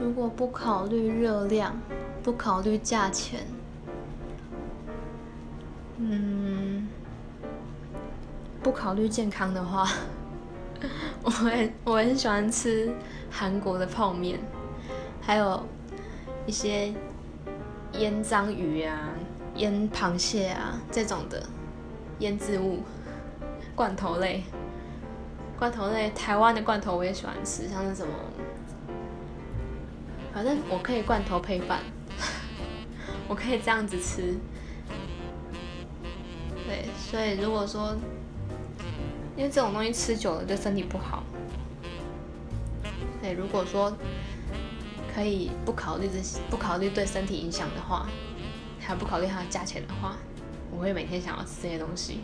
如果不考虑热量，不考虑价钱，嗯，不考虑健康的话，我很我很喜欢吃韩国的泡面，还有一些腌章鱼啊、腌螃蟹啊这种的腌制物，罐头类，罐头类，台湾的罐头我也喜欢吃，像是什么。反正我可以罐头配饭，我可以这样子吃。对，所以如果说，因为这种东西吃久了对身体不好，对，如果说可以不考虑这些，不考虑对身体影响的话，还不考虑它的价钱的话，我会每天想要吃这些东西。